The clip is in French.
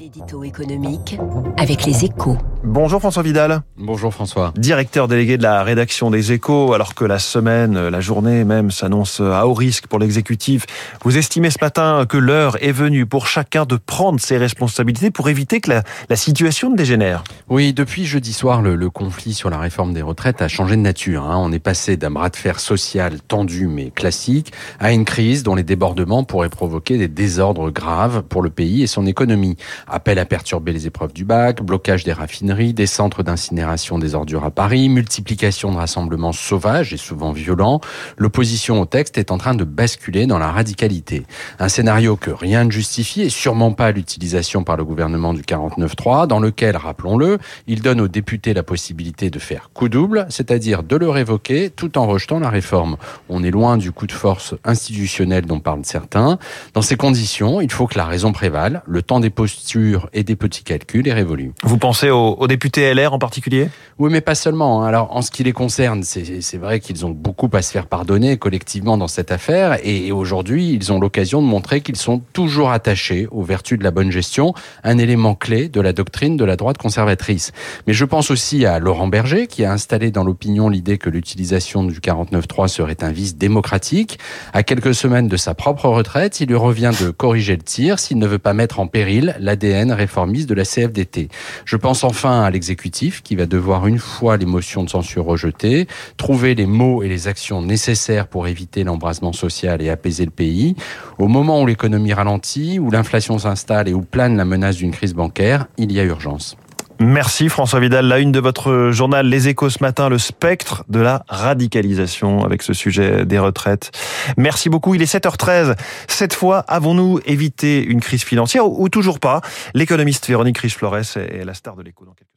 L'édito économique avec les échos. Bonjour François Vidal. Bonjour François. Directeur délégué de la rédaction des échos, alors que la semaine, la journée même s'annonce à haut risque pour l'exécutif. Vous estimez ce matin que l'heure est venue pour chacun de prendre ses responsabilités pour éviter que la, la situation ne dégénère Oui, depuis jeudi soir, le, le, conflit sur la réforme des retraites a changé de nature. Hein. On est passé d'un bras de fer social tendu mais classique à une crise dont les débordements pourraient provoquer des désordres graves pour le pays et son économie. Appel à perturber les épreuves du bac, blocage des raffineries, des centres d'incinération des ordures à Paris, multiplication de rassemblements sauvages et souvent violents. L'opposition au texte est en train de basculer dans la radicalité. Un scénario que rien ne justifie et sûrement pas l'utilisation par le gouvernement du 49.3, dans lequel, rappelons-le, il donne aux députés la possibilité de faire coup double, c'est-à-dire de le révoquer tout en rejetant la réforme. On est loin du coup de force institutionnel dont parlent certains. Dans ces conditions, il faut que la raison prévale, le temps des postures et des petits calculs est révolu. Vous pensez aux, aux députés LR en particulier? Oui, mais pas seulement. Alors, en ce qui les concerne, c'est vrai qu'ils ont beaucoup à se faire pardonner collectivement dans cette affaire, et aujourd'hui, ils ont l'occasion de montrer qu'ils sont toujours attachés aux vertus de la bonne gestion, un élément clé de la doctrine de la droite conservatrice. Mais je pense aussi à Laurent Berger, qui a installé dans l'opinion l'idée que l'utilisation du 49.3 serait un vice démocratique. À quelques semaines de sa propre retraite, il lui revient de corriger le tir s'il ne veut pas mettre en péril l'ADN réformiste de la CFDT. Je pense enfin à l'exécutif qui va devoir, une fois les motions de censure rejetées, trouver les mots et les actions nécessaires pour éviter l'embrasement social et apaiser le pays. Au moment où l'économie ralentit, où l'inflation s'installe et où plane la menace d'une crise bancaire, il y a urgence. Merci François Vidal. La une de votre journal Les Échos ce matin, le spectre de la radicalisation avec ce sujet des retraites. Merci beaucoup. Il est 7h13. Cette fois, avons-nous évité une crise financière ou toujours pas? L'économiste Véronique Riche-Flores est la star de l'écho dans quelques